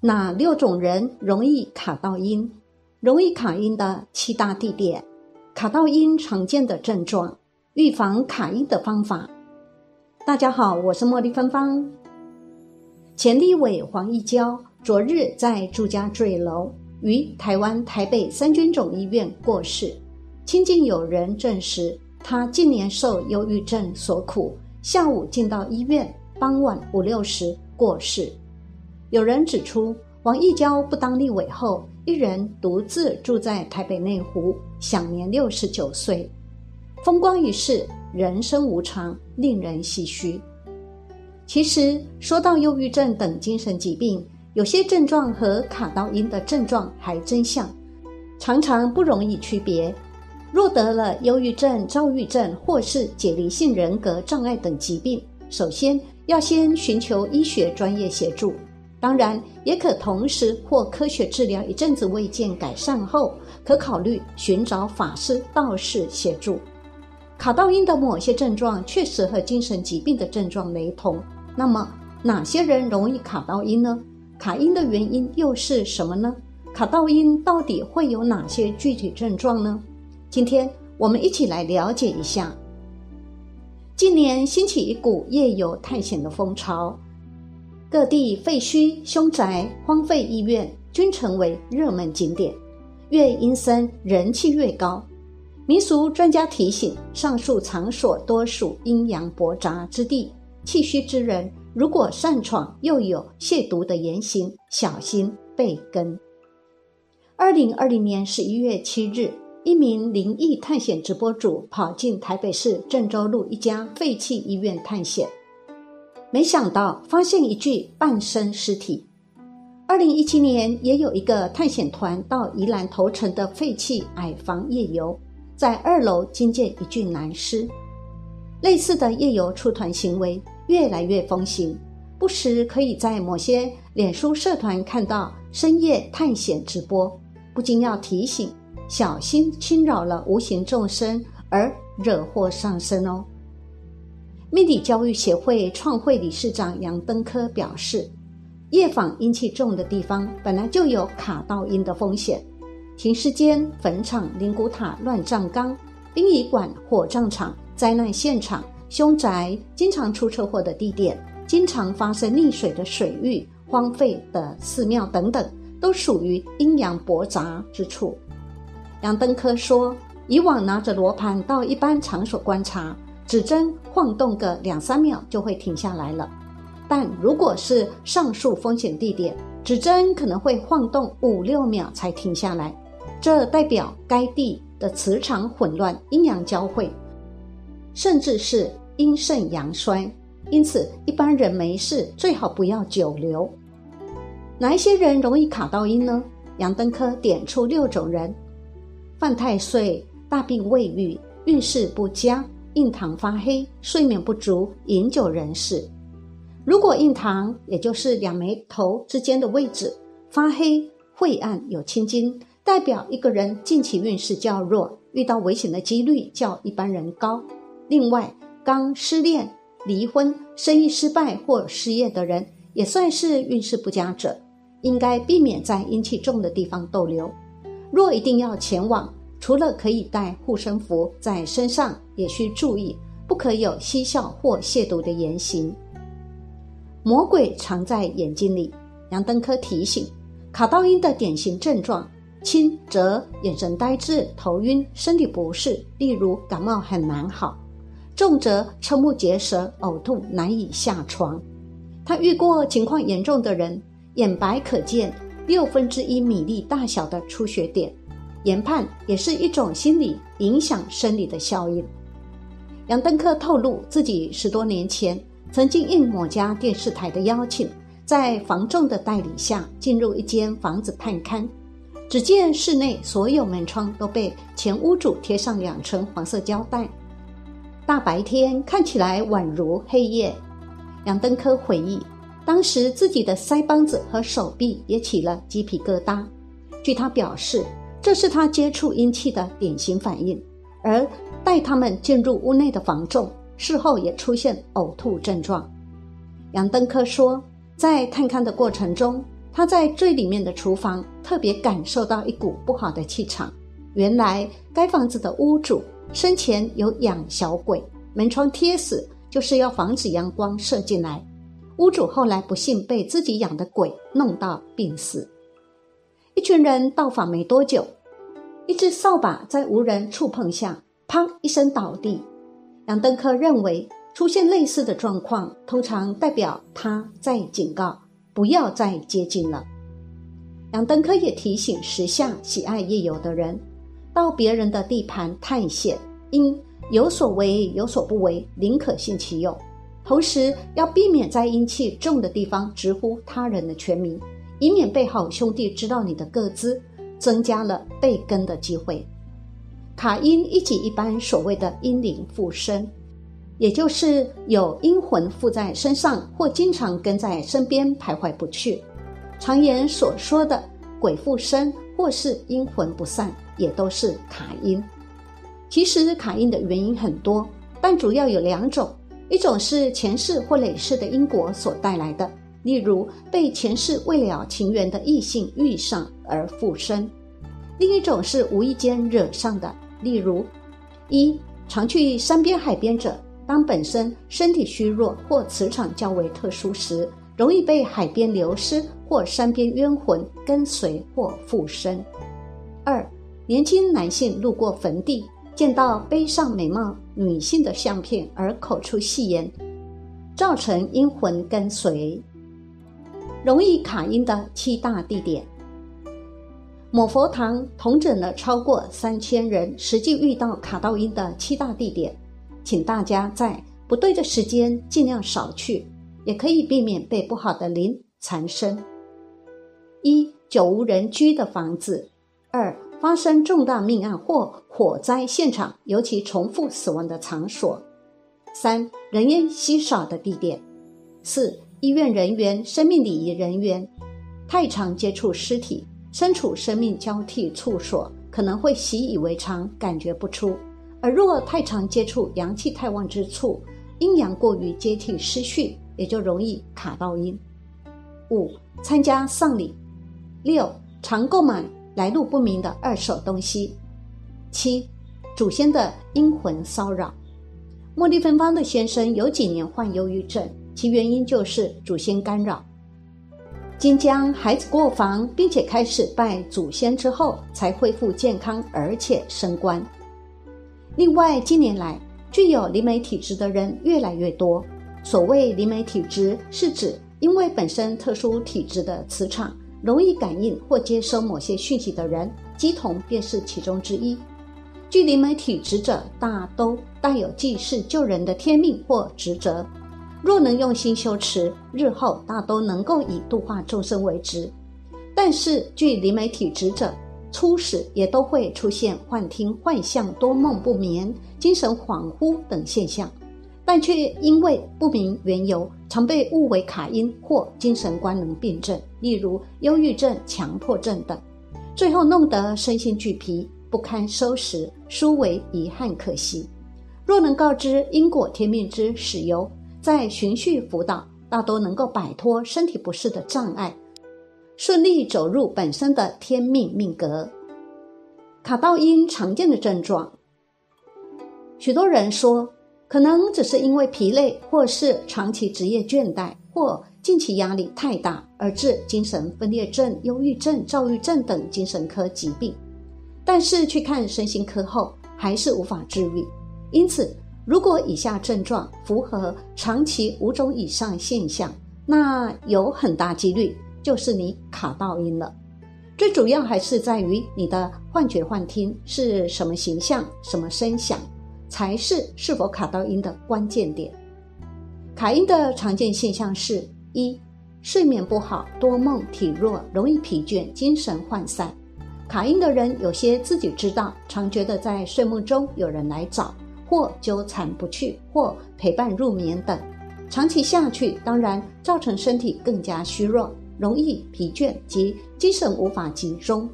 哪六种人容易卡到阴？容易卡阴的七大地点，卡到阴常见的症状，预防卡阴的方法。大家好，我是茉莉芬芳。前立委黄义交昨日在住家坠楼，于台湾台北三军总医院过世。亲近友人证实，他近年受忧郁症所苦，下午进到医院，傍晚五六时过世。有人指出，王义交不当立委后，一人独自住在台北内湖，享年六十九岁。风光一世，人生无常，令人唏嘘。其实，说到忧郁症等精神疾病，有些症状和卡到阴的症状还真像，常常不容易区别。若得了忧郁症、躁郁症或是解离性人格障碍等疾病，首先要先寻求医学专业协助。当然，也可同时或科学治疗一阵子未见改善后，可考虑寻找法师、道士协助。卡道因的某些症状确实和精神疾病的症状雷同。那么，哪些人容易卡到因呢？卡因的原因又是什么呢？卡道因到底会有哪些具体症状呢？今天我们一起来了解一下。近年兴起一股夜游探险的风潮。各地废墟、凶宅、荒废医院均成为热门景点，越阴森人气越高。民俗专家提醒，上述场所多属阴阳驳杂之地，气虚之人如果擅闯，又有亵渎的言行，小心被跟。二零二零年十一月七日，一名灵异探险直播主跑进台北市郑州路一家废弃医院探险。没想到发现一具半身尸体。二零一七年也有一个探险团到宜兰头城的废弃矮房夜游，在二楼惊见一具男尸。类似的夜游出团行为越来越风行，不时可以在某些脸书社团看到深夜探险直播，不禁要提醒小心侵扰了无形众生而惹祸上身哦。命理教育协会创会理事长杨登科表示，夜访阴气重的地方本来就有卡到阴的风险，停尸间、坟场、灵骨塔、乱葬岗、殡仪馆、火葬场、灾难现场、凶宅、经常出车祸的地点、经常发生溺水的水域、荒废的寺庙等等，都属于阴阳驳杂之处。杨登科说，以往拿着罗盘到一般场所观察。指针晃动个两三秒就会停下来了，但如果是上述风险地点，指针可能会晃动五六秒才停下来，这代表该地的磁场混乱、阴阳交汇，甚至是阴盛阳衰。因此，一般人没事最好不要久留。哪一些人容易卡到阴呢？杨登科点出六种人：犯太岁、大病未愈、运势不佳。印堂发黑、睡眠不足、饮酒人士，如果印堂也就是两眉头之间的位置发黑、晦暗有青筋，代表一个人近期运势较弱，遇到危险的几率较一般人高。另外，刚失恋、离婚、生意失败或失业的人，也算是运势不佳者，应该避免在阴气重的地方逗留。若一定要前往，除了可以带护身符在身上，也需注意不可有嬉笑或亵渎的言行。魔鬼藏在眼睛里，杨登科提醒：卡道因的典型症状，轻则眼神呆滞、头晕、身体不适，例如感冒很难好；重则瞠目结舌、呕吐、难以下床。他遇过情况严重的人，眼白可见六分之一米粒大小的出血点。研判也是一种心理影响生理的效应。杨登科透露，自己十多年前曾经应某家电视台的邀请，在房仲的带领下进入一间房子探勘。只见室内所有门窗都被前屋主贴上两层黄色胶带，大白天看起来宛如黑夜。杨登科回忆，当时自己的腮帮子和手臂也起了鸡皮疙瘩。据他表示。这是他接触阴气的典型反应，而带他们进入屋内的房仲事后也出现呕吐症状。杨登科说，在探勘的过程中，他在最里面的厨房特别感受到一股不好的气场。原来该房子的屋主生前有养小鬼，门窗贴死就是要防止阳光射进来。屋主后来不幸被自己养的鬼弄到病死。一群人到访没多久，一只扫把在无人触碰下，砰一声倒地。杨登科认为，出现类似的状况，通常代表他在警告不要再接近了。杨登科也提醒时下喜爱夜游的人，到别人的地盘探险，应有所为有所不为，宁可信其有。同时要避免在阴气重的地方直呼他人的全名，以免被好兄弟知道你的个资，增加了被跟的机会。卡因一己一般所谓的阴灵附身，也就是有阴魂附在身上，或经常跟在身边徘徊不去。常言所说的鬼附身或是阴魂不散，也都是卡因。其实卡因的原因很多，但主要有两种。一种是前世或累世的因果所带来的，例如被前世未了情缘的异性遇上而附身；另一种是无意间惹上的，例如一常去山边海边者，当本身身体虚弱或磁场较为特殊时，容易被海边流失或山边冤魂跟随或附身；二年轻男性路过坟地。见到背上美貌女性的相片而口出戏言，造成阴魂跟随，容易卡音的七大地点。某佛堂统整了超过三千人实际遇到卡到音的七大地点，请大家在不对的时间尽量少去，也可以避免被不好的灵缠身。一久无人居的房子，二。发生重大命案或火灾现场，尤其重复死亡的场所；三、人烟稀少的地点；四、医院人员、生命礼仪人员太常接触尸体，身处生命交替处所，可能会习以为常，感觉不出；而若太常接触阳气太旺之处，阴阳过于接替失序，也就容易卡到阴。五、参加丧礼；六、常购买。来路不明的二手东西。七，祖先的阴魂骚扰。茉莉芬芳的先生有几年患忧郁症，其原因就是祖先干扰。今将孩子过房，并且开始拜祖先之后，才恢复健康，而且升官。另外，近年来具有灵媒体质的人越来越多。所谓灵媒体质，是指因为本身特殊体质的磁场。容易感应或接收某些讯息的人，鸡同便是其中之一。具灵媒体质者，大都带有济世救人的天命或职责。若能用心修持，日后大都能够以度化众生为职。但是，具灵媒体质者，初始也都会出现幻听、幻象、多梦不眠、精神恍惚等现象。但却因为不明缘由，常被误为卡因或精神官能病症，例如忧郁症、强迫症等，最后弄得身心俱疲，不堪收拾，殊为遗憾可惜。若能告知因果天命之始由，在循序辅导，大多能够摆脱身体不适的障碍，顺利走入本身的天命命格。卡道因常见的症状，许多人说。可能只是因为疲累，或是长期职业倦怠，或近期压力太大，而致精神分裂症、忧郁症、躁郁症等精神科疾病。但是去看身心科后，还是无法治愈。因此，如果以下症状符合长期五种以上现象，那有很大几率就是你卡到音了。最主要还是在于你的幻觉、幻听是什么形象、什么声响。才是是否卡到音的关键点。卡音的常见现象是：一、睡眠不好，多梦，体弱，容易疲倦，精神涣散。卡音的人有些自己知道，常觉得在睡梦中有人来找，或纠缠不去，或陪伴入眠等。长期下去，当然造成身体更加虚弱，容易疲倦及精神无法集中。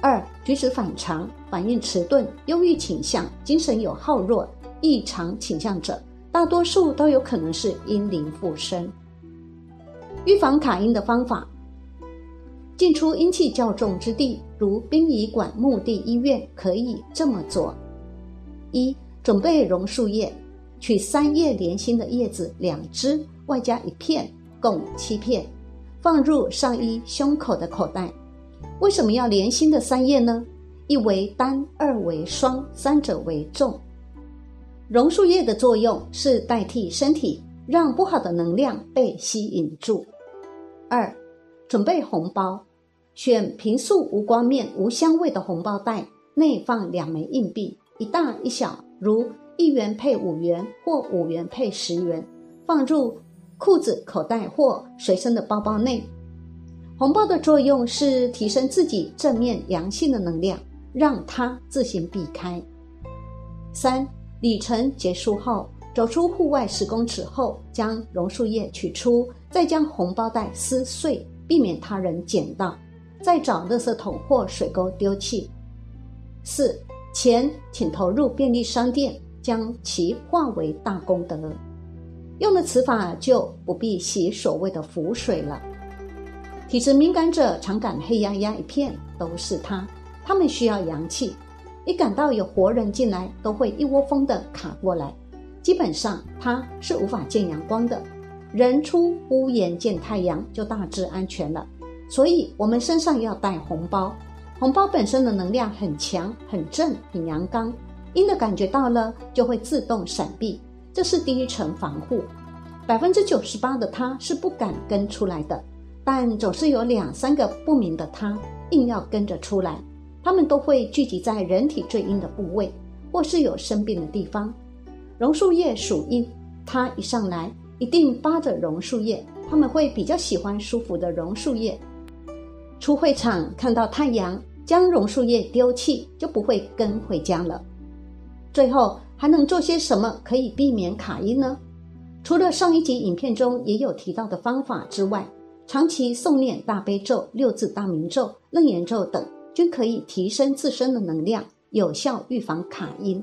二、举止反常，反应迟钝，忧郁倾向，精神有好弱、异常倾向者，大多数都有可能是阴灵附身。预防卡阴的方法：进出阴气较重之地，如殡仪馆、墓地、医院，可以这么做：一、准备榕树叶，取三叶莲心的叶子两只，外加一片，共七片，放入上衣胸口的口袋。为什么要莲心的三叶呢？一为单，二为双，三者为重。榕树叶的作用是代替身体，让不好的能量被吸引住。二、准备红包。选平素无光面、无香味的红包袋，内放两枚硬币，一大一小，如一元配五元或五元配十元，放入裤子口袋或随身的包包内。红包的作用是提升自己正面阳性的能量，让它自行避开。三礼程结束后，走出户外十公尺后，将榕树叶取出，再将红包袋撕碎，避免他人捡到。再找垃圾桶或水沟丢弃。四钱请投入便利商店，将其化为大功德。用的此法就不必洗所谓的符水了。体质敏感者常感黑压压一片，都是它。他们需要阳气，一感到有活人进来，都会一窝蜂的卡过来。基本上，它是无法见阳光的。人出屋檐见太阳，就大致安全了。所以，我们身上要带红包。红包本身的能量很强、很正、很阳刚，阴的感觉到了就会自动闪避，这是第一层防护。百分之九十八的他是不敢跟出来的，但总是有两三个不明的他硬要跟着出来。他们都会聚集在人体最阴的部位，或是有生病的地方。榕树叶属阴，他一上来一定扒着榕树叶，他们会比较喜欢舒服的榕树叶。出会场看到太阳，将榕树叶丢弃，就不会跟回家了。最后还能做些什么可以避免卡音呢？除了上一集影片中也有提到的方法之外，长期诵念大悲咒、六字大明咒、楞严咒等，均可以提升自身的能量，有效预防卡音。